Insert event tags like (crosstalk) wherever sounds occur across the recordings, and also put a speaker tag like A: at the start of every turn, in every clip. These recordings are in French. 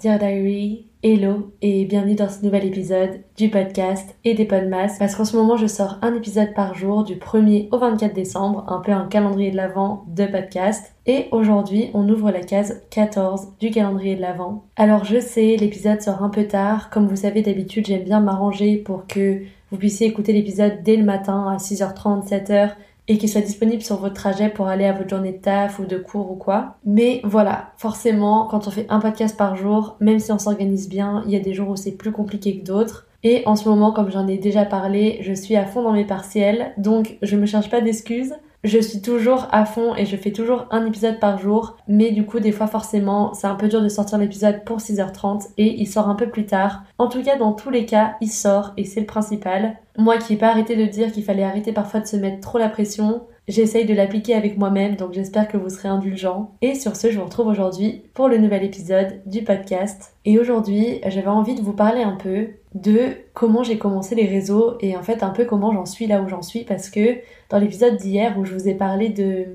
A: Dear Diary, hello et bienvenue dans ce nouvel épisode du podcast et des podmas parce qu'en ce moment je sors un épisode par jour du 1er au 24 décembre, un peu un calendrier de l'avant de podcast et aujourd'hui on ouvre la case 14 du calendrier de l'avant. Alors je sais l'épisode sort un peu tard, comme vous savez d'habitude j'aime bien m'arranger pour que vous puissiez écouter l'épisode dès le matin à 6h30, 7h et qu'il soit disponible sur votre trajet pour aller à votre journée de taf ou de cours ou quoi. Mais voilà, forcément, quand on fait un podcast par jour, même si on s'organise bien, il y a des jours où c'est plus compliqué que d'autres. Et en ce moment, comme j'en ai déjà parlé, je suis à fond dans mes partiels, donc je me cherche pas d'excuses. Je suis toujours à fond et je fais toujours un épisode par jour, mais du coup des fois forcément c'est un peu dur de sortir l'épisode pour 6h30 et il sort un peu plus tard. En tout cas dans tous les cas il sort et c'est le principal. Moi qui n'ai pas arrêté de dire qu'il fallait arrêter parfois de se mettre trop la pression, j'essaye de l'appliquer avec moi-même donc j'espère que vous serez indulgents. Et sur ce je vous retrouve aujourd'hui pour le nouvel épisode du podcast. Et aujourd'hui j'avais envie de vous parler un peu de comment j'ai commencé les réseaux et en fait un peu comment j'en suis là où j'en suis parce que dans l'épisode d'hier où je vous ai parlé de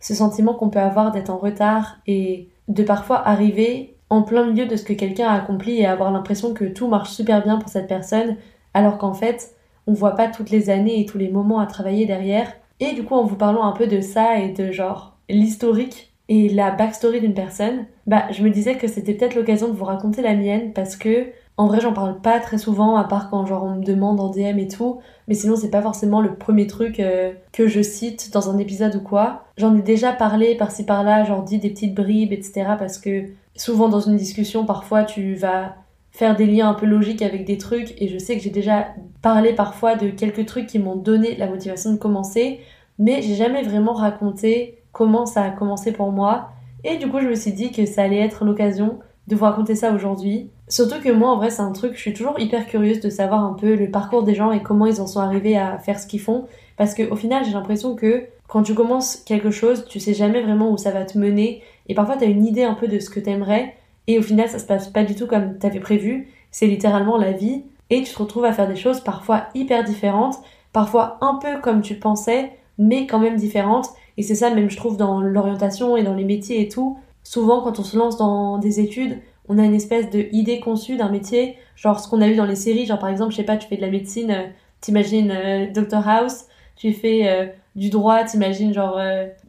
A: ce sentiment qu'on peut avoir d'être en retard et de parfois arriver en plein milieu de ce que quelqu'un a accompli et avoir l'impression que tout marche super bien pour cette personne alors qu'en fait on voit pas toutes les années et tous les moments à travailler derrière et du coup en vous parlant un peu de ça et de genre l'historique et la backstory d'une personne, bah je me disais que c'était peut-être l'occasion de vous raconter la mienne parce que en vrai, j'en parle pas très souvent, à part quand genre on me demande en DM et tout. Mais sinon, c'est pas forcément le premier truc euh, que je cite dans un épisode ou quoi. J'en ai déjà parlé par-ci par-là, genre dit des petites bribes, etc. Parce que souvent dans une discussion, parfois tu vas faire des liens un peu logiques avec des trucs. Et je sais que j'ai déjà parlé parfois de quelques trucs qui m'ont donné la motivation de commencer. Mais j'ai jamais vraiment raconté comment ça a commencé pour moi. Et du coup, je me suis dit que ça allait être l'occasion de vous raconter ça aujourd'hui. Surtout que moi, en vrai, c'est un truc, je suis toujours hyper curieuse de savoir un peu le parcours des gens et comment ils en sont arrivés à faire ce qu'ils font. Parce qu'au final, j'ai l'impression que quand tu commences quelque chose, tu sais jamais vraiment où ça va te mener. Et parfois, tu as une idée un peu de ce que t'aimerais. Et au final, ça se passe pas du tout comme t'avais prévu. C'est littéralement la vie. Et tu te retrouves à faire des choses parfois hyper différentes. Parfois un peu comme tu pensais, mais quand même différentes. Et c'est ça, même, je trouve, dans l'orientation et dans les métiers et tout souvent quand on se lance dans des études, on a une espèce de idée conçue d'un métier, genre ce qu'on a vu dans les séries, genre par exemple, je sais pas, tu fais de la médecine, euh, t'imagines euh, Dr House, tu fais euh, du droit, t'imagines genre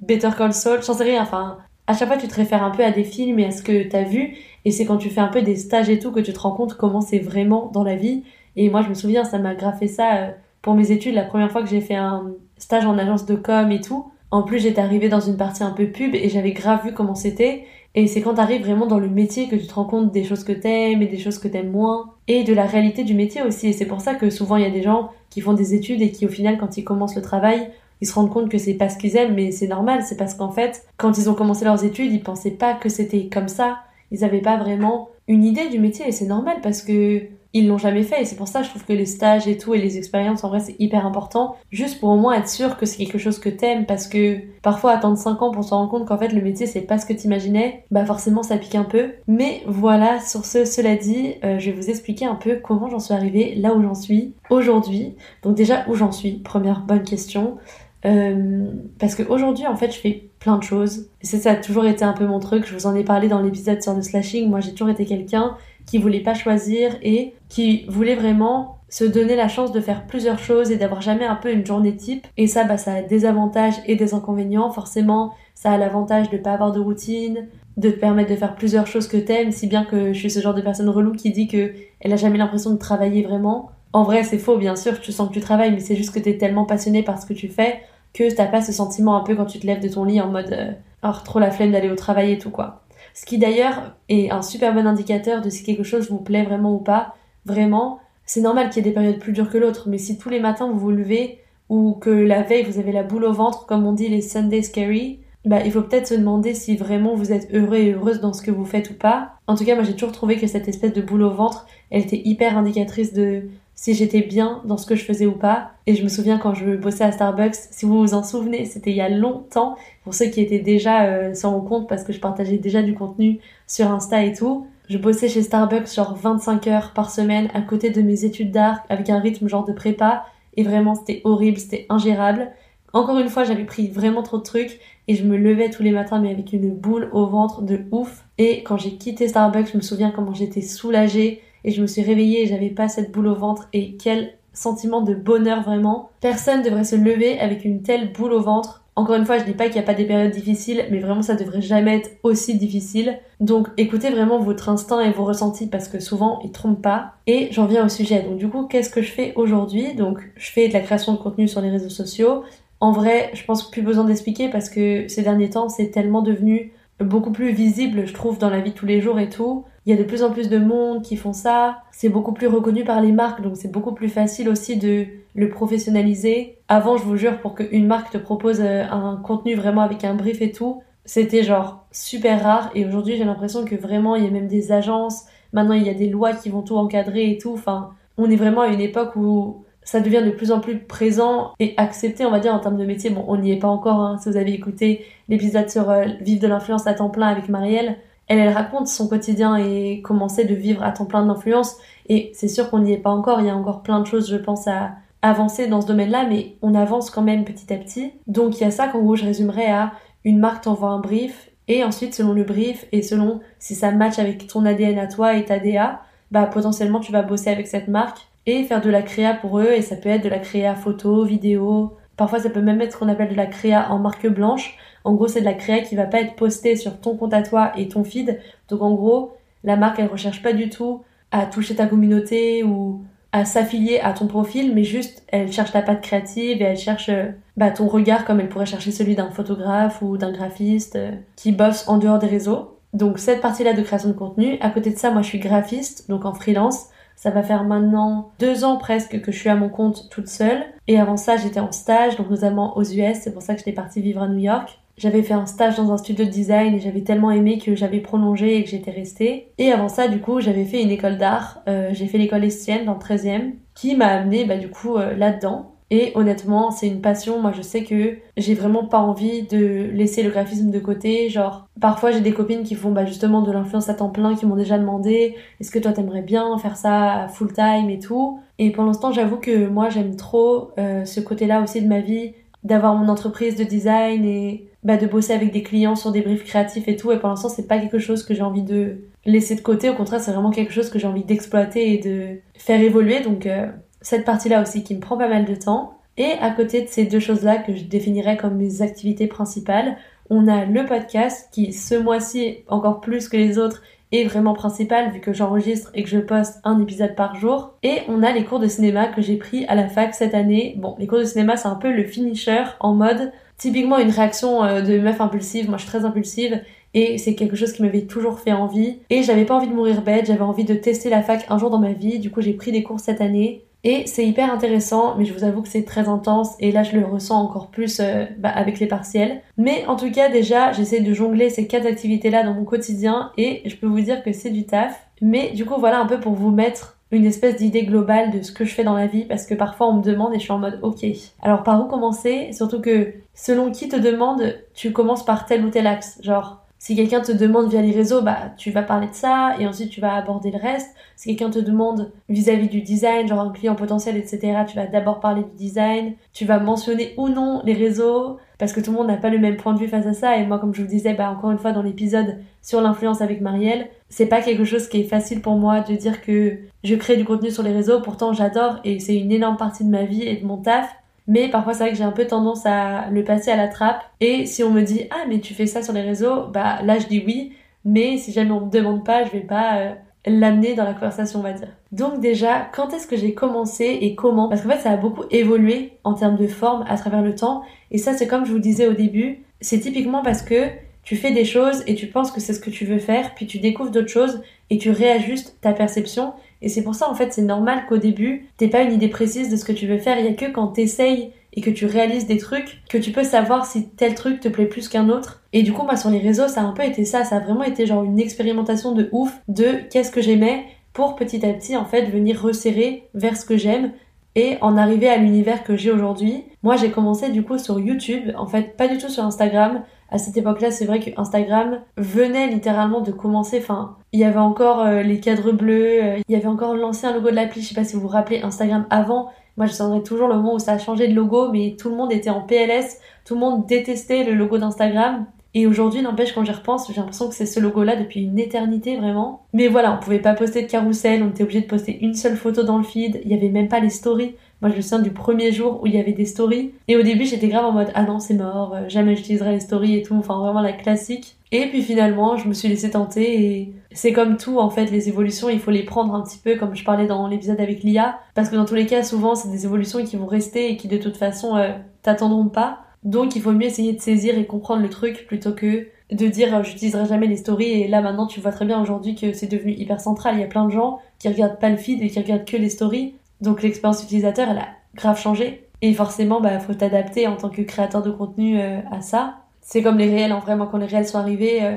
A: Better Call Saul, j'en sais rien, enfin, à chaque fois tu te réfères un peu à des films et à ce que t'as vu, et c'est quand tu fais un peu des stages et tout que tu te rends compte comment c'est vraiment dans la vie. Et moi je me souviens, ça m'a graffé ça pour mes études, la première fois que j'ai fait un stage en agence de com et tout, en plus, j'étais arrivée dans une partie un peu pub et j'avais grave vu comment c'était. Et c'est quand t'arrives vraiment dans le métier que tu te rends compte des choses que t'aimes et des choses que t'aimes moins. Et de la réalité du métier aussi. Et c'est pour ça que souvent il y a des gens qui font des études et qui au final quand ils commencent le travail, ils se rendent compte que c'est pas ce qu'ils aiment, mais c'est normal, c'est parce qu'en fait, quand ils ont commencé leurs études, ils pensaient pas que c'était comme ça. Ils avaient pas vraiment une idée du métier et c'est normal parce que ils l'ont jamais fait. Et c'est pour ça je trouve que les stages et tout et les expériences en vrai c'est hyper important. Juste pour au moins être sûr que c'est quelque chose que t'aimes parce que parfois attendre 5 ans pour se rendre compte qu'en fait le métier c'est pas ce que t'imaginais bah forcément ça pique un peu. Mais voilà sur ce cela dit euh, je vais vous expliquer un peu comment j'en suis arrivée là où j'en suis aujourd'hui. Donc déjà où j'en suis? Première bonne question euh, parce qu'aujourd'hui, en fait, je fais plein de choses. Ça, ça a toujours été un peu mon truc. Je vous en ai parlé dans l'épisode sur le slashing. Moi, j'ai toujours été quelqu'un qui voulait pas choisir et qui voulait vraiment se donner la chance de faire plusieurs choses et d'avoir jamais un peu une journée type. Et ça, bah, ça a des avantages et des inconvénients. Forcément, ça a l'avantage de pas avoir de routine, de te permettre de faire plusieurs choses que t'aimes, si bien que je suis ce genre de personne relou qui dit que elle a jamais l'impression de travailler vraiment. En vrai, c'est faux, bien sûr, tu sens que tu travailles, mais c'est juste que t'es tellement passionné par ce que tu fais que t'as pas ce sentiment un peu quand tu te lèves de ton lit en mode euh, oh, trop la flemme d'aller au travail et tout quoi. Ce qui d'ailleurs est un super bon indicateur de si quelque chose vous plaît vraiment ou pas. Vraiment, c'est normal qu'il y ait des périodes plus dures que l'autre, mais si tous les matins vous vous levez ou que la veille vous avez la boule au ventre, comme on dit les Sunday scary, bah il faut peut-être se demander si vraiment vous êtes heureux et heureuse dans ce que vous faites ou pas. En tout cas, moi j'ai toujours trouvé que cette espèce de boule au ventre, elle était hyper indicatrice de si j'étais bien dans ce que je faisais ou pas. Et je me souviens quand je bossais à Starbucks, si vous vous en souvenez, c'était il y a longtemps, pour ceux qui étaient déjà euh, mon compte, parce que je partageais déjà du contenu sur Insta et tout. Je bossais chez Starbucks genre 25 heures par semaine à côté de mes études d'art avec un rythme genre de prépa et vraiment c'était horrible, c'était ingérable. Encore une fois, j'avais pris vraiment trop de trucs et je me levais tous les matins mais avec une boule au ventre de ouf. Et quand j'ai quitté Starbucks, je me souviens comment j'étais soulagée et je me suis réveillée et j'avais pas cette boule au ventre et quel sentiment de bonheur vraiment. Personne devrait se lever avec une telle boule au ventre. Encore une fois, je dis pas qu'il n'y a pas des périodes difficiles, mais vraiment ça devrait jamais être aussi difficile. Donc écoutez vraiment votre instinct et vos ressentis parce que souvent ils trompent pas. Et j'en viens au sujet. Donc du coup, qu'est-ce que je fais aujourd'hui? Donc je fais de la création de contenu sur les réseaux sociaux. En vrai, je pense plus besoin d'expliquer parce que ces derniers temps, c'est tellement devenu beaucoup plus visible, je trouve, dans la vie de tous les jours et tout. Il y a de plus en plus de monde qui font ça. C'est beaucoup plus reconnu par les marques, donc c'est beaucoup plus facile aussi de le professionnaliser. Avant, je vous jure, pour qu'une marque te propose euh, un contenu vraiment avec un brief et tout, c'était genre super rare. Et aujourd'hui, j'ai l'impression que vraiment, il y a même des agences. Maintenant, il y a des lois qui vont tout encadrer et tout. Enfin, on est vraiment à une époque où ça devient de plus en plus présent et accepté, on va dire, en termes de métier. Bon, on n'y est pas encore, hein. si vous avez écouté l'épisode sur euh, Vivre de l'influence à temps plein avec Marielle, elle, elle raconte son quotidien et comment c'est de vivre à temps plein d'influence. Et c'est sûr qu'on n'y est pas encore. Il y a encore plein de choses, je pense, à avancer dans ce domaine-là, mais on avance quand même petit à petit. Donc il y a ça qu'en gros, je résumerais à une marque t'envoie un brief et ensuite, selon le brief et selon si ça match avec ton ADN à toi et ta DA, bah potentiellement tu vas bosser avec cette marque et faire de la créa pour eux. Et ça peut être de la créa photo, vidéo. Parfois, ça peut même être ce qu'on appelle de la créa en marque blanche. En gros, c'est de la créa qui va pas être postée sur ton compte à toi et ton feed. Donc en gros, la marque, elle recherche pas du tout à toucher ta communauté ou à s'affilier à ton profil, mais juste elle cherche ta patte créative et elle cherche euh, bah, ton regard comme elle pourrait chercher celui d'un photographe ou d'un graphiste euh, qui bosse en dehors des réseaux. Donc cette partie-là de création de contenu. À côté de ça, moi je suis graphiste, donc en freelance. Ça va faire maintenant deux ans presque que je suis à mon compte toute seule. Et avant ça, j'étais en stage, donc notamment aux US. C'est pour ça que j'étais partie vivre à New York. J'avais fait un stage dans un studio de design et j'avais tellement aimé que j'avais prolongé et que j'étais restée. Et avant ça, du coup, j'avais fait une école d'art. Euh, j'ai fait l'école Estienne dans le 13e, qui m'a amené bah, du coup euh, là-dedans. Et honnêtement, c'est une passion. Moi, je sais que j'ai vraiment pas envie de laisser le graphisme de côté. Genre, parfois, j'ai des copines qui font bah, justement de l'influence à temps plein, qui m'ont déjà demandé est-ce que toi t'aimerais bien faire ça full time et tout. Et pour l'instant, j'avoue que moi, j'aime trop euh, ce côté-là aussi de ma vie, d'avoir mon entreprise de design et bah, de bosser avec des clients sur des briefs créatifs et tout. Et pour l'instant, c'est pas quelque chose que j'ai envie de laisser de côté. Au contraire, c'est vraiment quelque chose que j'ai envie d'exploiter et de faire évoluer. Donc, euh, cette partie-là aussi qui me prend pas mal de temps. Et à côté de ces deux choses-là que je définirais comme mes activités principales, on a le podcast qui ce mois-ci, encore plus que les autres, est vraiment principal vu que j'enregistre et que je poste un épisode par jour. Et on a les cours de cinéma que j'ai pris à la fac cette année. Bon, les cours de cinéma c'est un peu le finisher en mode typiquement une réaction euh, de meuf impulsive. Moi je suis très impulsive et c'est quelque chose qui m'avait toujours fait envie. Et j'avais pas envie de mourir bête, j'avais envie de tester la fac un jour dans ma vie. Du coup j'ai pris des cours cette année et c'est hyper intéressant, mais je vous avoue que c'est très intense et là je le ressens encore plus euh, bah, avec les partiels. Mais en tout cas déjà j'essaie de jongler ces quatre activités là dans mon quotidien et je peux vous dire que c'est du taf. Mais du coup voilà un peu pour vous mettre une espèce d'idée globale de ce que je fais dans la vie parce que parfois on me demande et je suis en mode ok. Alors par où commencer? Surtout que selon qui te demande, tu commences par tel ou tel axe. Genre si quelqu'un te demande via les réseaux, bah tu vas parler de ça et ensuite tu vas aborder le reste. Si quelqu'un te demande vis-à-vis du design, genre un client potentiel, etc., tu vas d'abord parler du design. Tu vas mentionner ou non les réseaux parce que tout le monde n'a pas le même point de vue face à ça. Et moi, comme je vous disais, bah encore une fois dans l'épisode sur l'influence avec Marielle, c'est pas quelque chose qui est facile pour moi de dire que je crée du contenu sur les réseaux. Pourtant, j'adore et c'est une énorme partie de ma vie et de mon taf. Mais parfois, c'est vrai que j'ai un peu tendance à le passer à la trappe. Et si on me dit, ah, mais tu fais ça sur les réseaux, bah là, je dis oui. Mais si jamais on me demande pas, je vais pas euh, l'amener dans la conversation, on va dire. Donc déjà, quand est-ce que j'ai commencé et comment? Parce qu'en fait, ça a beaucoup évolué en termes de forme à travers le temps. Et ça, c'est comme je vous disais au début, c'est typiquement parce que tu fais des choses et tu penses que c'est ce que tu veux faire, puis tu découvres d'autres choses et tu réajustes ta perception. Et c'est pour ça, en fait, c'est normal qu'au début, t'aies pas une idée précise de ce que tu veux faire. Il y a que quand t'essayes et que tu réalises des trucs que tu peux savoir si tel truc te plaît plus qu'un autre. Et du coup, moi, sur les réseaux, ça a un peu été ça. Ça a vraiment été genre une expérimentation de ouf de qu'est-ce que j'aimais pour petit à petit, en fait, venir resserrer vers ce que j'aime et en arriver à l'univers que j'ai aujourd'hui. Moi, j'ai commencé du coup sur YouTube, en fait, pas du tout sur Instagram à cette époque-là, c'est vrai que Instagram venait littéralement de commencer. Enfin, il y avait encore euh, les cadres bleus, euh, il y avait encore l'ancien logo de l'appli. Je sais pas si vous vous rappelez Instagram avant. Moi, je sentirais toujours le moment où ça a changé de logo, mais tout le monde était en PLS, tout le monde détestait le logo d'Instagram. Et aujourd'hui, n'empêche, quand j'y repense, j'ai l'impression que c'est ce logo-là depuis une éternité, vraiment. Mais voilà, on pouvait pas poster de carrousel, on était obligé de poster une seule photo dans le feed, il y avait même pas les stories. Moi, je me souviens du premier jour où il y avait des stories. Et au début, j'étais grave en mode Ah non, c'est mort, euh, jamais j'utiliserai les stories et tout. Enfin, vraiment la classique. Et puis finalement, je me suis laissée tenter et c'est comme tout en fait, les évolutions, il faut les prendre un petit peu comme je parlais dans l'épisode avec Lia. Parce que dans tous les cas, souvent, c'est des évolutions qui vont rester et qui de toute façon euh, t'attendront pas. Donc il faut mieux essayer de saisir et comprendre le truc plutôt que de dire euh, j'utiliserai jamais les stories et là maintenant tu vois très bien aujourd'hui que c'est devenu hyper central. Il y a plein de gens qui regardent pas le feed et qui regardent que les stories donc l'expérience utilisateur, elle a grave changé. Et forcément, bah, faut t'adapter en tant que créateur de contenu euh, à ça. C'est comme les réels, en vraiment, quand les réels sont arrivés. Euh,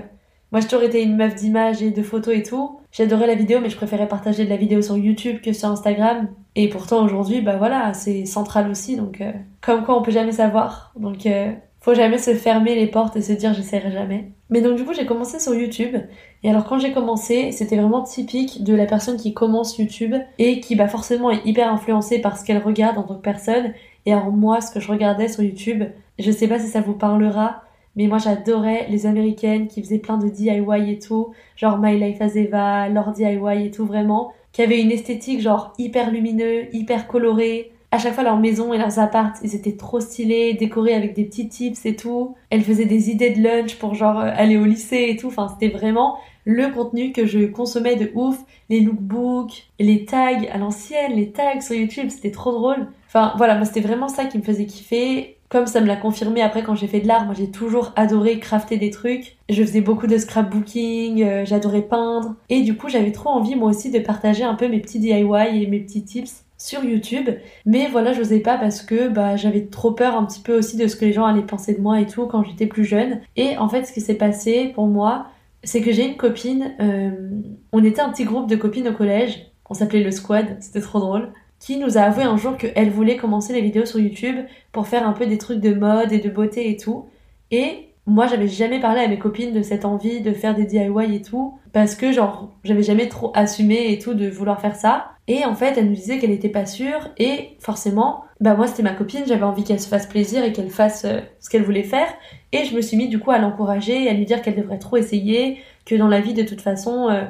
A: moi, j'ai toujours été une meuf d'images et de photos et tout. J'adorais la vidéo, mais je préférais partager de la vidéo sur YouTube que sur Instagram. Et pourtant, aujourd'hui, bah voilà, c'est central aussi. Donc, euh, comme quoi, on peut jamais savoir. Donc, faut jamais se fermer les portes et se dire j'essaierai jamais. Mais donc du coup j'ai commencé sur YouTube. Et alors quand j'ai commencé c'était vraiment typique de la personne qui commence YouTube et qui bah forcément est hyper influencée par ce qu'elle regarde en tant que personne et alors moi ce que je regardais sur YouTube. Je sais pas si ça vous parlera mais moi j'adorais les américaines qui faisaient plein de DIY et tout. Genre My Life as Eva, leur DIY et tout vraiment. Qui avaient une esthétique genre hyper lumineux, hyper coloré à chaque fois leur maison et leurs apparts, ils étaient trop stylés, décorés avec des petits tips et tout. Elles faisaient des idées de lunch pour genre euh, aller au lycée et tout. Enfin, c'était vraiment le contenu que je consommais de ouf. Les lookbooks, les tags à l'ancienne, les tags sur YouTube, c'était trop drôle. Enfin, voilà, moi c'était vraiment ça qui me faisait kiffer. Comme ça me l'a confirmé après quand j'ai fait de l'art, moi j'ai toujours adoré crafter des trucs. Je faisais beaucoup de scrapbooking, euh, j'adorais peindre. Et du coup j'avais trop envie moi aussi de partager un peu mes petits DIY et mes petits tips sur YouTube. Mais voilà, je n'osais pas parce que bah, j'avais trop peur un petit peu aussi de ce que les gens allaient penser de moi et tout quand j'étais plus jeune. Et en fait, ce qui s'est passé pour moi, c'est que j'ai une copine, euh, on était un petit groupe de copines au collège, on s'appelait le squad, c'était trop drôle, qui nous a avoué un jour qu'elle voulait commencer les vidéos sur YouTube pour faire un peu des trucs de mode et de beauté et tout. Et moi, j'avais jamais parlé à mes copines de cette envie de faire des DIY et tout, parce que genre, j'avais jamais trop assumé et tout de vouloir faire ça. Et en fait, elle nous disait qu'elle était pas sûre, et forcément, bah moi c'était ma copine, j'avais envie qu'elle se fasse plaisir et qu'elle fasse euh, ce qu'elle voulait faire, et je me suis mis du coup à l'encourager à lui dire qu'elle devrait trop essayer, que dans la vie de toute façon, euh,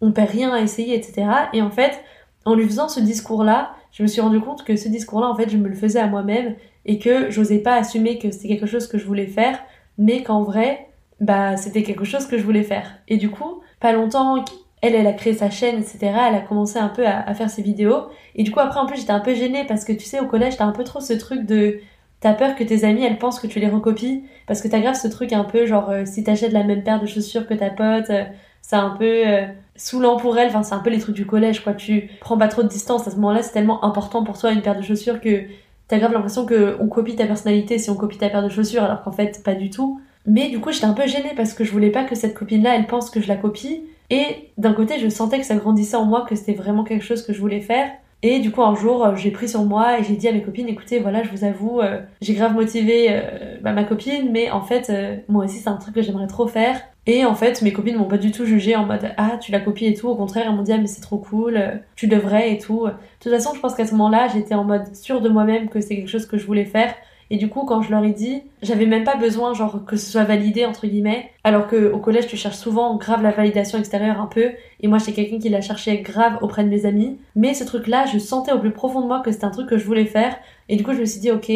A: on perd rien à essayer, etc. Et en fait, en lui faisant ce discours-là, je me suis rendu compte que ce discours-là, en fait, je me le faisais à moi-même, et que j'osais pas assumer que c'était quelque chose que je voulais faire, mais qu'en vrai, bah, c'était quelque chose que je voulais faire. Et du coup, pas longtemps, elle, elle a créé sa chaîne, etc. Elle a commencé un peu à, faire ses vidéos. Et du coup, après, en plus, j'étais un peu gênée parce que tu sais, au collège, t'as un peu trop ce truc de. T'as peur que tes amis, elles pensent que tu les recopies. Parce que t'as grave ce truc un peu genre, euh, si t'achètes la même paire de chaussures que ta pote, euh, c'est un peu euh, saoulant pour elle. Enfin, c'est un peu les trucs du collège, quoi. Tu prends pas trop de distance. À ce moment-là, c'est tellement important pour toi une paire de chaussures que t'as grave l'impression qu'on copie ta personnalité si on copie ta paire de chaussures, alors qu'en fait, pas du tout. Mais du coup, j'étais un peu gênée parce que je voulais pas que cette copine-là, elle pense que je la copie. Et d'un côté, je sentais que ça grandissait en moi, que c'était vraiment quelque chose que je voulais faire. Et du coup, un jour, euh, j'ai pris sur moi et j'ai dit à mes copines, écoutez, voilà, je vous avoue, euh, j'ai grave motivé euh, bah, ma copine, mais en fait, moi aussi, c'est un truc que j'aimerais trop faire. Et en fait, mes copines m'ont pas du tout jugé en mode, ah, tu la copies et tout. Au contraire, elles m'ont dit, ah, mais c'est trop cool, tu devrais et tout. De toute façon, je pense qu'à ce moment-là, j'étais en mode sûre de moi-même que c'est quelque chose que je voulais faire. Et du coup, quand je leur ai dit, j'avais même pas besoin, genre, que ce soit validé, entre guillemets. Alors que au collège, tu cherches souvent grave la validation extérieure un peu. Et moi, j'étais quelqu'un qui la cherchait grave auprès de mes amis. Mais ce truc-là, je sentais au plus profond de moi que c'était un truc que je voulais faire. Et du coup, je me suis dit, ok,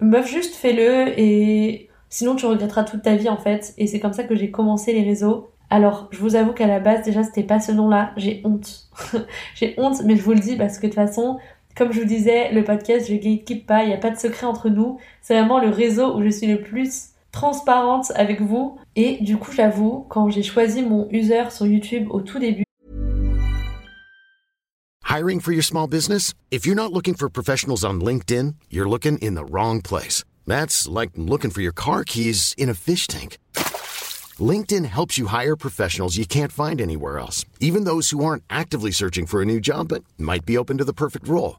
A: meuf, juste fais-le et sinon tu regretteras toute ta vie, en fait. Et c'est comme ça que j'ai commencé les réseaux. Alors, je vous avoue qu'à la base, déjà, c'était pas ce nom-là. J'ai honte. (laughs) j'ai honte, mais je vous le dis parce que de toute façon, comme je vous disais, le podcast, je gatekeep pas, il n'y a pas de secret entre nous. C'est vraiment le réseau où je suis le plus transparente avec vous. Et du coup, j'avoue, quand j'ai choisi mon user sur YouTube au tout début,
B: Hiring for your small business? If you're not looking for professionals on LinkedIn, you're looking in the wrong place. That's like looking for your car keys in a fish tank. LinkedIn helps you hire professionals you can't find anywhere else, even those who aren't actively searching for a new job but might be open to the perfect role.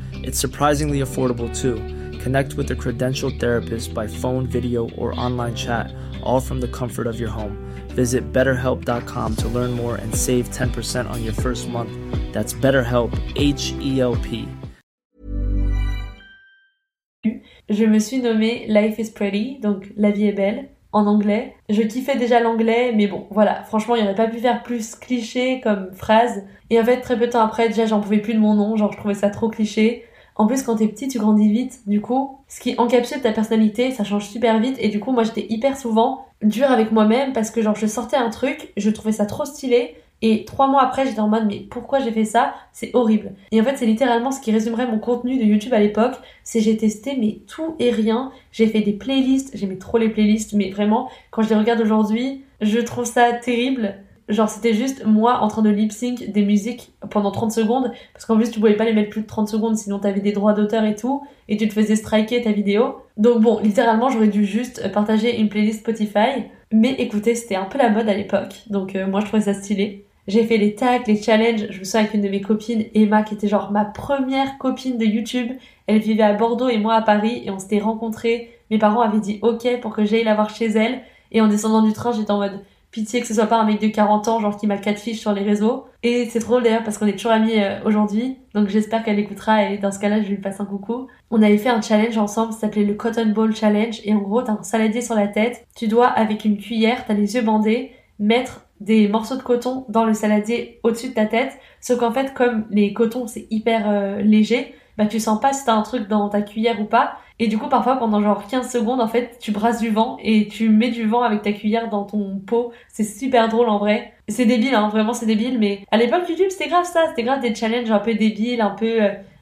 C: It's surprisingly affordable too. Connect with a credentialed therapist by phone, video, or online chat, all from the comfort of your home. Visit betterhelp.com to learn more and save 10% on your first month. That's BetterHelp, H E L P.
A: Je me suis nommée Life is Pretty, donc La vie est belle, en anglais. Je kiffais déjà l'anglais, mais bon, voilà, franchement, il n'y aurait pas pu faire plus cliché comme phrase. Et en fait, très peu de temps après, déjà, j'en pouvais plus de mon nom, genre, je trouvais ça trop cliché. En plus, quand t'es petit, tu grandis vite. Du coup, ce qui encapsule ta personnalité, ça change super vite. Et du coup, moi, j'étais hyper souvent dure avec moi-même parce que genre, je sortais un truc, je trouvais ça trop stylé. Et trois mois après, j'étais en mode, mais pourquoi j'ai fait ça? C'est horrible. Et en fait, c'est littéralement ce qui résumerait mon contenu de YouTube à l'époque. C'est j'ai testé, mais tout et rien. J'ai fait des playlists. J'aimais trop les playlists, mais vraiment, quand je les regarde aujourd'hui, je trouve ça terrible. Genre, c'était juste moi en train de lip sync des musiques pendant 30 secondes. Parce qu'en plus, tu pouvais pas les mettre plus de 30 secondes, sinon t'avais des droits d'auteur et tout. Et tu te faisais striker ta vidéo. Donc bon, littéralement, j'aurais dû juste partager une playlist Spotify. Mais écoutez, c'était un peu la mode à l'époque. Donc euh, moi, je trouvais ça stylé. J'ai fait les tags, les challenges. Je me souviens avec une de mes copines, Emma, qui était genre ma première copine de YouTube. Elle vivait à Bordeaux et moi à Paris. Et on s'était rencontrés. Mes parents avaient dit OK pour que j'aille la voir chez elle. Et en descendant du train, j'étais en mode pitié que ce soit pas un mec de 40 ans, genre qui m'a quatre fiches sur les réseaux. Et c'est trop d'ailleurs parce qu'on est toujours amis euh, aujourd'hui. Donc j'espère qu'elle écoutera et dans ce cas-là, je lui passe un coucou. On avait fait un challenge ensemble, ça s'appelait le Cotton Ball Challenge. Et en gros, t'as un saladier sur la tête. Tu dois, avec une cuillère, t'as les yeux bandés, mettre des morceaux de coton dans le saladier au-dessus de ta tête. Sauf qu'en fait, comme les cotons, c'est hyper euh, léger, bah tu sens pas si t'as un truc dans ta cuillère ou pas. Et du coup, parfois, pendant genre 15 secondes, en fait, tu brasses du vent et tu mets du vent avec ta cuillère dans ton pot. C'est super drôle en vrai. C'est débile, hein, vraiment c'est débile, mais à l'époque YouTube, c'était grave ça, c'était grave des challenges un peu débiles, un peu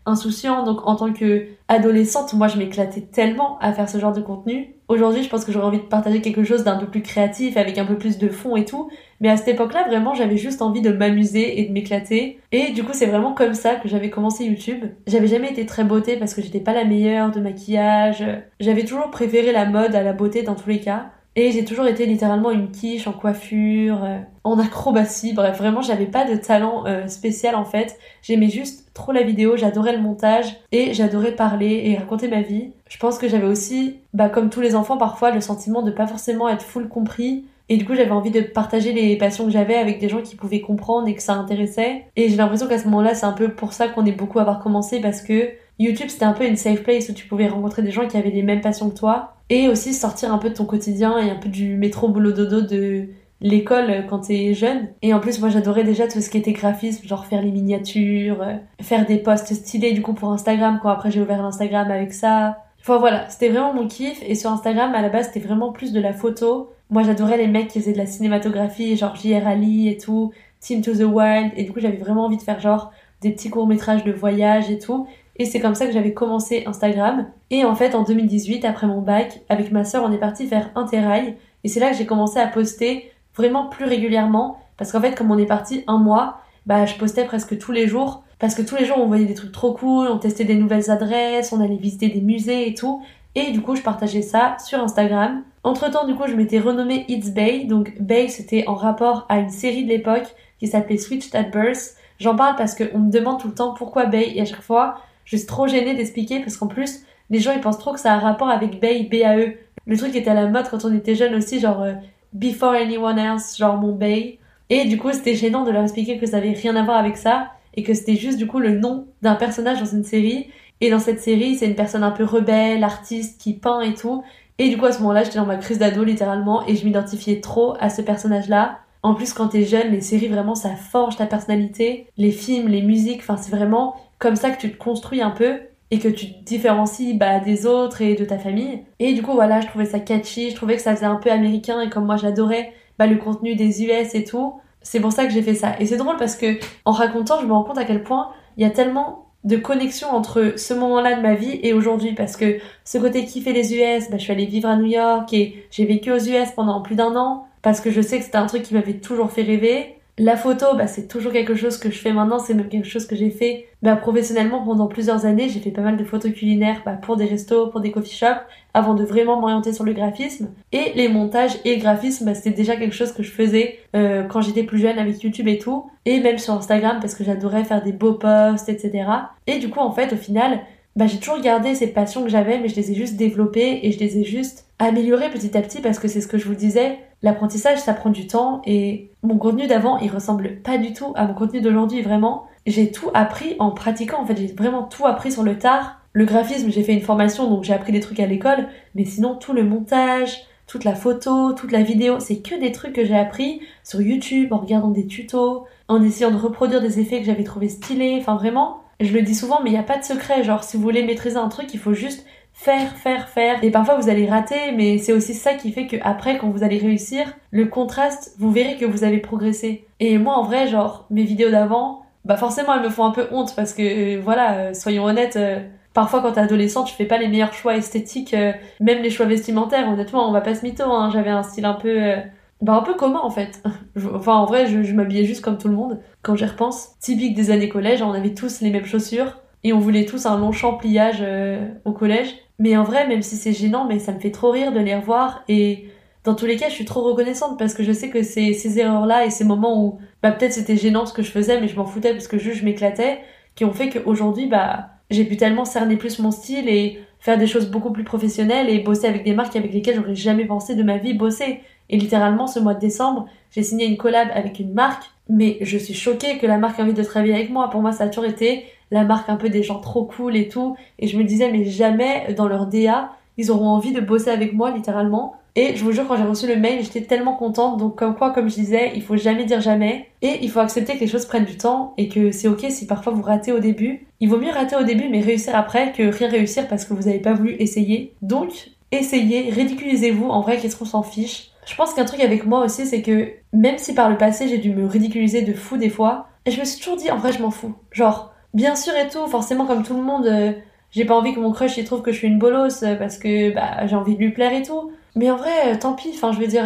A: insouciants. Donc en tant que adolescente, moi je m'éclatais tellement à faire ce genre de contenu. Aujourd'hui, je pense que j'aurais envie de partager quelque chose d'un peu plus créatif, avec un peu plus de fond et tout. Mais à cette époque-là, vraiment, j'avais juste envie de m'amuser et de m'éclater. Et du coup, c'est vraiment comme ça que j'avais commencé YouTube. J'avais jamais été très beauté parce que j'étais pas la meilleure de maquillage. J'avais toujours préféré la mode à la beauté dans tous les cas. Et j'ai toujours été littéralement une quiche en coiffure, euh, en acrobatie, bref, vraiment j'avais pas de talent euh, spécial en fait. J'aimais juste trop la vidéo, j'adorais le montage et j'adorais parler et raconter ma vie. Je pense que j'avais aussi, bah comme tous les enfants parfois, le sentiment de pas forcément être full compris et du coup, j'avais envie de partager les passions que j'avais avec des gens qui pouvaient comprendre et que ça intéressait. Et j'ai l'impression qu'à ce moment-là, c'est un peu pour ça qu'on est beaucoup à avoir commencé parce que YouTube, c'était un peu une safe place où tu pouvais rencontrer des gens qui avaient les mêmes passions que toi. Et aussi sortir un peu de ton quotidien et un peu du métro boulot dodo de l'école quand t'es jeune. Et en plus, moi, j'adorais déjà tout ce qui était graphisme, genre faire les miniatures, euh, faire des posts stylés du coup pour Instagram, quand après j'ai ouvert l'Instagram avec ça. Enfin voilà, c'était vraiment mon kiff. Et sur Instagram, à la base, c'était vraiment plus de la photo moi, j'adorais les mecs qui faisaient de la cinématographie, genre J.R. Ali et tout. Team to the Wild. Et du coup, j'avais vraiment envie de faire genre des petits courts-métrages de voyage et tout. Et c'est comme ça que j'avais commencé Instagram. Et en fait, en 2018, après mon bac, avec ma sœur, on est parti faire Interrail. Et c'est là que j'ai commencé à poster vraiment plus régulièrement. Parce qu'en fait, comme on est parti un mois, bah, je postais presque tous les jours. Parce que tous les jours, on voyait des trucs trop cool, on testait des nouvelles adresses, on allait visiter des musées et tout. Et du coup, je partageais ça sur Instagram. Entre temps, du coup, je m'étais renommée It's Bay. Donc, Bay, c'était en rapport à une série de l'époque qui s'appelait Switched at Birth. J'en parle parce qu'on me demande tout le temps pourquoi Bay et à chaque fois, je suis trop gênée d'expliquer parce qu'en plus, les gens ils pensent trop que ça a un rapport avec Bay, B-A-E. Le truc était à la mode quand on était jeune aussi, genre euh, Before Anyone Else, genre mon Bay. Et du coup, c'était gênant de leur expliquer que ça avait rien à voir avec ça et que c'était juste du coup le nom d'un personnage dans une série. Et dans cette série, c'est une personne un peu rebelle, artiste, qui peint et tout. Et du coup, à ce moment-là, j'étais dans ma crise d'ado littéralement et je m'identifiais trop à ce personnage-là. En plus, quand t'es jeune, les séries vraiment ça forge ta personnalité. Les films, les musiques, enfin c'est vraiment comme ça que tu te construis un peu et que tu te différencies bah, des autres et de ta famille. Et du coup voilà, je trouvais ça catchy, je trouvais que ça faisait un peu américain et comme moi j'adorais bah, le contenu des US et tout, c'est pour ça que j'ai fait ça. Et c'est drôle parce que en racontant, je me rends compte à quel point il y a tellement de connexion entre ce moment-là de ma vie et aujourd'hui parce que ce côté kiffer les US, bah, je suis allée vivre à New York et j'ai vécu aux US pendant plus d'un an parce que je sais que c'était un truc qui m'avait toujours fait rêver. La photo, bah, c'est toujours quelque chose que je fais maintenant, c'est même quelque chose que j'ai fait bah, professionnellement pendant plusieurs années. J'ai fait pas mal de photos culinaires bah, pour des restos, pour des coffee shops, avant de vraiment m'orienter sur le graphisme. Et les montages et graphisme, bah, c'était déjà quelque chose que je faisais euh, quand j'étais plus jeune avec YouTube et tout, et même sur Instagram parce que j'adorais faire des beaux posts, etc. Et du coup, en fait, au final, bah, j'ai toujours gardé ces passions que j'avais, mais je les ai juste développées et je les ai juste améliorées petit à petit parce que c'est ce que je vous disais. L'apprentissage, ça prend du temps et mon contenu d'avant, il ressemble pas du tout à mon contenu d'aujourd'hui, vraiment. J'ai tout appris en pratiquant, en fait, j'ai vraiment tout appris sur le tard. Le graphisme, j'ai fait une formation, donc j'ai appris des trucs à l'école, mais sinon, tout le montage, toute la photo, toute la vidéo, c'est que des trucs que j'ai appris sur YouTube, en regardant des tutos, en essayant de reproduire des effets que j'avais trouvé stylés, enfin vraiment, je le dis souvent, mais il n'y a pas de secret. Genre, si vous voulez maîtriser un truc, il faut juste faire, faire, faire. Et parfois vous allez rater, mais c'est aussi ça qui fait que après, quand vous allez réussir, le contraste, vous verrez que vous avez progressé. Et moi, en vrai, genre, mes vidéos d'avant, bah forcément, elles me font un peu honte parce que, euh, voilà, euh, soyons honnêtes, euh, parfois quand t'es adolescent, tu fais pas les meilleurs choix esthétiques, même les choix vestimentaires. Honnêtement, on va pas se mytho, hein. J'avais un style un peu bah un peu commun en fait. (laughs) enfin en vrai je, je m'habillais juste comme tout le monde quand j'y repense. Typique des années collège, on avait tous les mêmes chaussures et on voulait tous un long champ pliage euh, au collège. Mais en vrai même si c'est gênant mais ça me fait trop rire de les revoir et dans tous les cas je suis trop reconnaissante parce que je sais que ces erreurs là et ces moments où bah peut-être c'était gênant ce que je faisais mais je m'en foutais parce que juste je m'éclatais qui ont fait qu'aujourd'hui bah j'ai pu tellement cerner plus mon style et faire des choses beaucoup plus professionnelles et bosser avec des marques avec lesquelles j'aurais jamais pensé de ma vie bosser. Et littéralement, ce mois de décembre, j'ai signé une collab avec une marque, mais je suis choquée que la marque ait envie de travailler avec moi. Pour moi, ça a toujours été la marque un peu des gens trop cool et tout. Et je me disais, mais jamais dans leur DA, ils auront envie de bosser avec moi, littéralement. Et je vous jure, quand j'ai reçu le mail, j'étais tellement contente. Donc, comme quoi, comme je disais, il faut jamais dire jamais. Et il faut accepter que les choses prennent du temps et que c'est ok si parfois vous ratez au début. Il vaut mieux rater au début mais réussir après que rien réussir parce que vous n'avez pas voulu essayer. Donc, essayez, ridiculisez-vous. En vrai, qu'est-ce qu'on s'en fiche? Je pense qu'un truc avec moi aussi, c'est que même si par le passé j'ai dû me ridiculiser de fou des fois, je me suis toujours dit en vrai je m'en fous. Genre, bien sûr et tout, forcément comme tout le monde, euh, j'ai pas envie que mon crush il trouve que je suis une bolosse euh, parce que bah j'ai envie de lui plaire et tout. Mais en vrai, euh, tant pis, enfin je veux dire,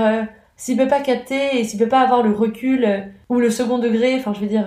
A: s'il peut pas capter et s'il peut pas avoir le recul ou le second degré, enfin je veux dire,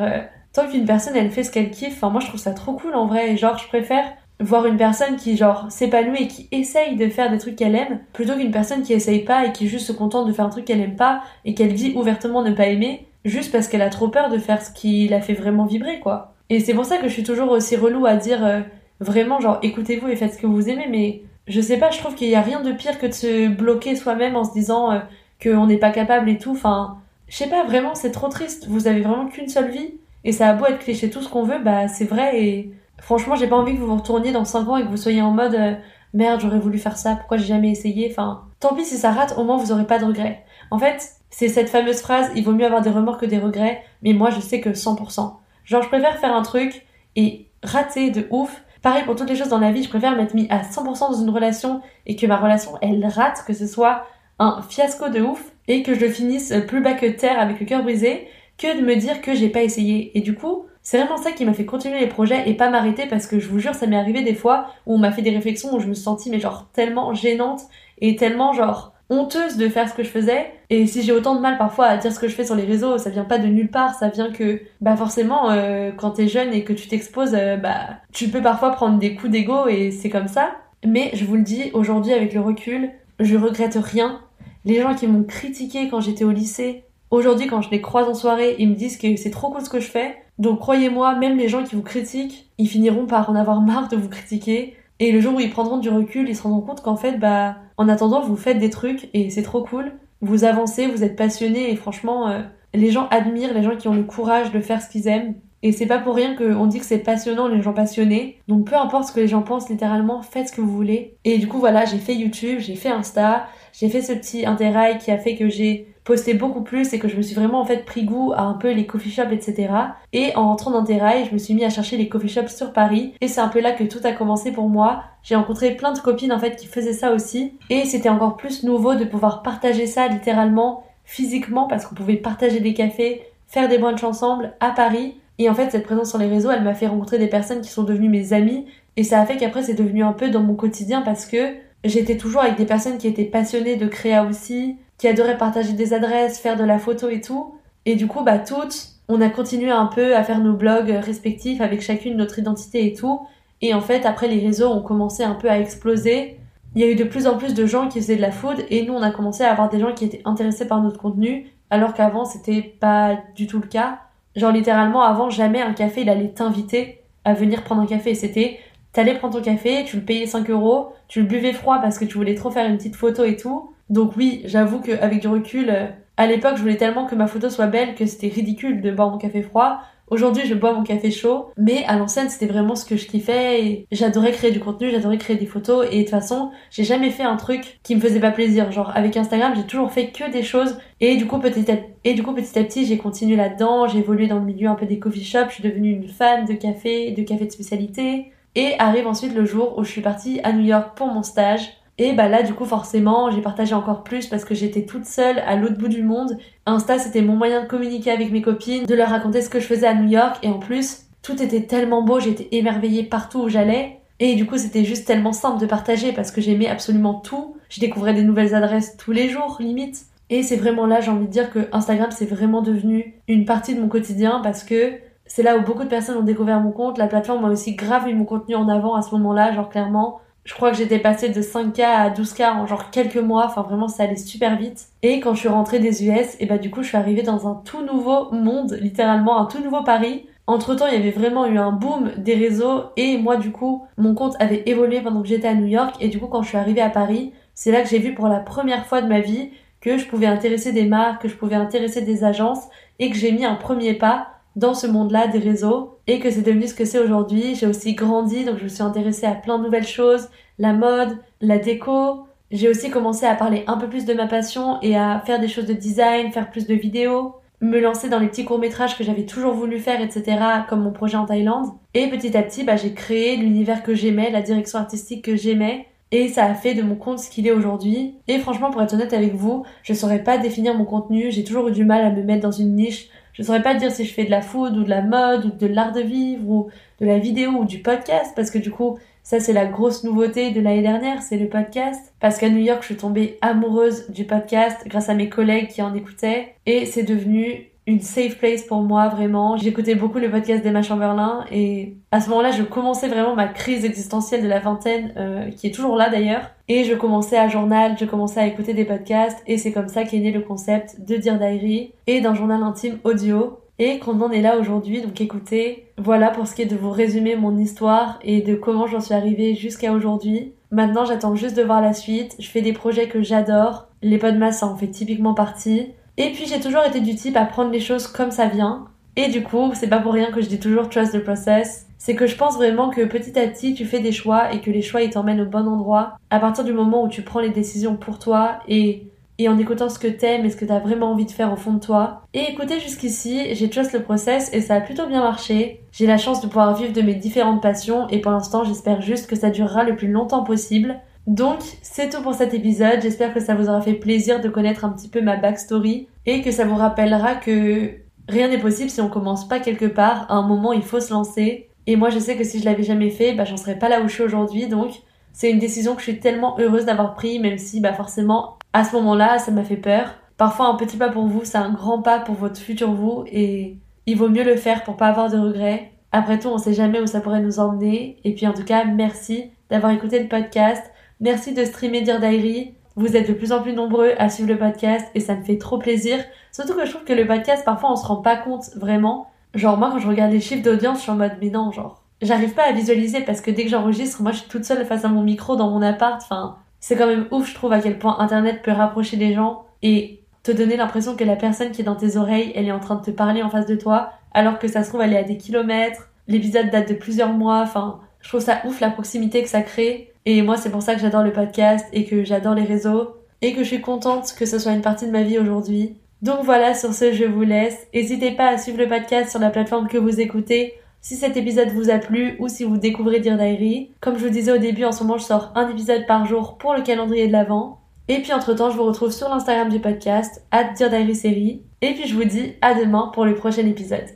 A: tant qu'une personne elle fait ce qu'elle kiffe, enfin moi je trouve ça trop cool en vrai, genre je préfère voir une personne qui genre s'épanouit et qui essaye de faire des trucs qu'elle aime plutôt qu'une personne qui essaye pas et qui juste se contente de faire un truc qu'elle aime pas et qu'elle dit ouvertement ne pas aimer juste parce qu'elle a trop peur de faire ce qui la fait vraiment vibrer quoi. Et c'est pour ça que je suis toujours aussi relou à dire euh, vraiment genre écoutez-vous et faites ce que vous aimez mais je sais pas, je trouve qu'il y a rien de pire que de se bloquer soi-même en se disant euh, qu'on n'est pas capable et tout. Enfin, je sais pas, vraiment c'est trop triste. Vous avez vraiment qu'une seule vie et ça a beau être cliché tout ce qu'on veut, bah c'est vrai et Franchement, j'ai pas envie que vous vous retourniez dans 5 ans et que vous soyez en mode euh, merde, j'aurais voulu faire ça, pourquoi j'ai jamais essayé? Enfin, tant pis si ça rate, au moins vous aurez pas de regrets. En fait, c'est cette fameuse phrase il vaut mieux avoir des remords que des regrets, mais moi je sais que 100%. Genre, je préfère faire un truc et rater de ouf. Pareil pour toutes les choses dans la vie, je préfère m'être mis à 100% dans une relation et que ma relation elle rate, que ce soit un fiasco de ouf et que je finisse plus bas que terre avec le cœur brisé que de me dire que j'ai pas essayé. Et du coup, c'est vraiment ça qui m'a fait continuer les projets et pas m'arrêter parce que je vous jure, ça m'est arrivé des fois où on m'a fait des réflexions où je me suis sentie mais genre tellement gênante et tellement genre honteuse de faire ce que je faisais. Et si j'ai autant de mal parfois à dire ce que je fais sur les réseaux, ça vient pas de nulle part, ça vient que, bah forcément, euh, quand t'es jeune et que tu t'exposes, euh, bah tu peux parfois prendre des coups d'ego et c'est comme ça. Mais je vous le dis, aujourd'hui avec le recul, je regrette rien. Les gens qui m'ont critiqué quand j'étais au lycée, aujourd'hui quand je les croise en soirée, ils me disent que c'est trop cool ce que je fais. Donc croyez-moi, même les gens qui vous critiquent, ils finiront par en avoir marre de vous critiquer. Et le jour où ils prendront du recul, ils se rendront compte qu'en fait, bah, en attendant, vous faites des trucs et c'est trop cool. Vous avancez, vous êtes passionné et franchement, euh, les gens admirent les gens qui ont le courage de faire ce qu'ils aiment. Et c'est pas pour rien qu'on dit que c'est passionnant les gens passionnés. Donc peu importe ce que les gens pensent, littéralement, faites ce que vous voulez. Et du coup voilà, j'ai fait YouTube, j'ai fait Insta, j'ai fait ce petit interrail qui a fait que j'ai posté beaucoup plus et que je me suis vraiment en fait pris goût à un peu les coffee shops, etc. Et en rentrant dans Terrail, je me suis mis à chercher les coffee shops sur Paris et c'est un peu là que tout a commencé pour moi. J'ai rencontré plein de copines en fait qui faisaient ça aussi et c'était encore plus nouveau de pouvoir partager ça littéralement physiquement parce qu'on pouvait partager des cafés, faire des brunchs ensemble à Paris. Et en fait, cette présence sur les réseaux, elle m'a fait rencontrer des personnes qui sont devenues mes amies. Et ça a fait qu'après, c'est devenu un peu dans mon quotidien parce que j'étais toujours avec des personnes qui étaient passionnées de créa aussi, qui adoraient partager des adresses, faire de la photo et tout. Et du coup, bah toutes, on a continué un peu à faire nos blogs respectifs avec chacune notre identité et tout. Et en fait, après, les réseaux ont commencé un peu à exploser. Il y a eu de plus en plus de gens qui faisaient de la food et nous, on a commencé à avoir des gens qui étaient intéressés par notre contenu, alors qu'avant, c'était pas du tout le cas. Genre, littéralement, avant, jamais un café, il allait t'inviter à venir prendre un café. C'était, t'allais prendre ton café, tu le payais 5 euros, tu le buvais froid parce que tu voulais trop faire une petite photo et tout. Donc oui, j'avoue qu'avec du recul, euh, à l'époque, je voulais tellement que ma photo soit belle que c'était ridicule de boire mon café froid. Aujourd'hui, je bois mon café chaud, mais à l'ancienne, c'était vraiment ce que je kiffais et j'adorais créer du contenu, j'adorais créer des photos et de toute façon, j'ai jamais fait un truc qui me faisait pas plaisir. Genre avec Instagram, j'ai toujours fait que des choses et du coup petit à et du coup petit à petit, j'ai continué là-dedans, j'ai évolué dans le milieu un peu des coffee shops, je suis devenue une fan de café, de café de spécialité et arrive ensuite le jour où je suis partie à New York pour mon stage et bah là, du coup, forcément, j'ai partagé encore plus parce que j'étais toute seule à l'autre bout du monde. Insta, c'était mon moyen de communiquer avec mes copines, de leur raconter ce que je faisais à New York. Et en plus, tout était tellement beau, j'étais émerveillée partout où j'allais. Et du coup, c'était juste tellement simple de partager parce que j'aimais absolument tout. Je découvrais des nouvelles adresses tous les jours, limite. Et c'est vraiment là, j'ai envie de dire que Instagram, c'est vraiment devenu une partie de mon quotidien parce que c'est là où beaucoup de personnes ont découvert mon compte. La plateforme m'a aussi grave mis mon contenu en avant à ce moment-là, genre clairement je crois que j'étais passée de 5K à 12K en genre quelques mois, enfin vraiment ça allait super vite. Et quand je suis rentrée des US, et bah du coup je suis arrivée dans un tout nouveau monde, littéralement un tout nouveau Paris. Entre temps, il y avait vraiment eu un boom des réseaux et moi du coup, mon compte avait évolué pendant que j'étais à New York et du coup quand je suis arrivée à Paris, c'est là que j'ai vu pour la première fois de ma vie que je pouvais intéresser des marques, que je pouvais intéresser des agences et que j'ai mis un premier pas dans ce monde-là des réseaux et que c'est devenu ce que c'est aujourd'hui. J'ai aussi grandi, donc je me suis intéressée à plein de nouvelles choses, la mode, la déco. J'ai aussi commencé à parler un peu plus de ma passion et à faire des choses de design, faire plus de vidéos, me lancer dans les petits courts-métrages que j'avais toujours voulu faire, etc., comme mon projet en Thaïlande. Et petit à petit, bah, j'ai créé l'univers que j'aimais, la direction artistique que j'aimais, et ça a fait de mon compte ce qu'il est aujourd'hui. Et franchement, pour être honnête avec vous, je saurais pas définir mon contenu, j'ai toujours eu du mal à me mettre dans une niche je saurais pas dire si je fais de la food ou de la mode ou de l'art de vivre ou de la vidéo ou du podcast parce que du coup, ça c'est la grosse nouveauté de l'année dernière, c'est le podcast. Parce qu'à New York, je suis tombée amoureuse du podcast grâce à mes collègues qui en écoutaient et c'est devenu une safe place pour moi vraiment. J'écoutais beaucoup le podcast d'Emma Chamberlain et à ce moment-là, je commençais vraiment ma crise existentielle de la vingtaine, euh, qui est toujours là d'ailleurs. Et je commençais à journal, je commençais à écouter des podcasts et c'est comme ça qu'est né le concept de Dear Diary et d'un journal intime audio. Et qu'on en est là aujourd'hui, donc écoutez, voilà pour ce qui est de vous résumer mon histoire et de comment j'en suis arrivée jusqu'à aujourd'hui. Maintenant, j'attends juste de voir la suite. Je fais des projets que j'adore. Les podmas, ça en fait typiquement partie. Et puis j'ai toujours été du type à prendre les choses comme ça vient. Et du coup, c'est pas pour rien que je dis toujours trust the process. C'est que je pense vraiment que petit à petit, tu fais des choix et que les choix ils t'emmènent au bon endroit. À partir du moment où tu prends les décisions pour toi et, et en écoutant ce que t'aimes et ce que t'as vraiment envie de faire au fond de toi. Et écoutez jusqu'ici, j'ai trust le process et ça a plutôt bien marché. J'ai la chance de pouvoir vivre de mes différentes passions et pour l'instant, j'espère juste que ça durera le plus longtemps possible. Donc, c'est tout pour cet épisode. J'espère que ça vous aura fait plaisir de connaître un petit peu ma backstory et que ça vous rappellera que rien n'est possible si on commence pas quelque part. À un moment, il faut se lancer. Et moi, je sais que si je l'avais jamais fait, bah, j'en serais pas là où je suis aujourd'hui. Donc, c'est une décision que je suis tellement heureuse d'avoir pris, même si, bah, forcément, à ce moment-là, ça m'a fait peur. Parfois, un petit pas pour vous, c'est un grand pas pour votre futur vous. Et il vaut mieux le faire pour pas avoir de regrets. Après tout, on sait jamais où ça pourrait nous emmener. Et puis, en tout cas, merci d'avoir écouté le podcast. Merci de streamer Dear Diary. Vous êtes de plus en plus nombreux à suivre le podcast et ça me fait trop plaisir. Surtout que je trouve que le podcast, parfois, on se rend pas compte vraiment. Genre, moi, quand je regarde les chiffres d'audience, je suis en mode, mais non, genre, j'arrive pas à visualiser parce que dès que j'enregistre, moi, je suis toute seule face à mon micro dans mon appart. Enfin, c'est quand même ouf, je trouve, à quel point Internet peut rapprocher les gens et te donner l'impression que la personne qui est dans tes oreilles, elle est en train de te parler en face de toi, alors que ça se trouve, elle est à des kilomètres. L'épisode date de plusieurs mois. Enfin, je trouve ça ouf la proximité que ça crée. Et moi, c'est pour ça que j'adore le podcast et que j'adore les réseaux et que je suis contente que ce soit une partie de ma vie aujourd'hui. Donc voilà, sur ce, je vous laisse. N'hésitez pas à suivre le podcast sur la plateforme que vous écoutez si cet épisode vous a plu ou si vous découvrez Dear Diary. Comme je vous disais au début, en ce moment, je sors un épisode par jour pour le calendrier de l'Avent. Et puis entre-temps, je vous retrouve sur l'Instagram du podcast, at Diary Série. Et puis je vous dis à demain pour le prochain épisode.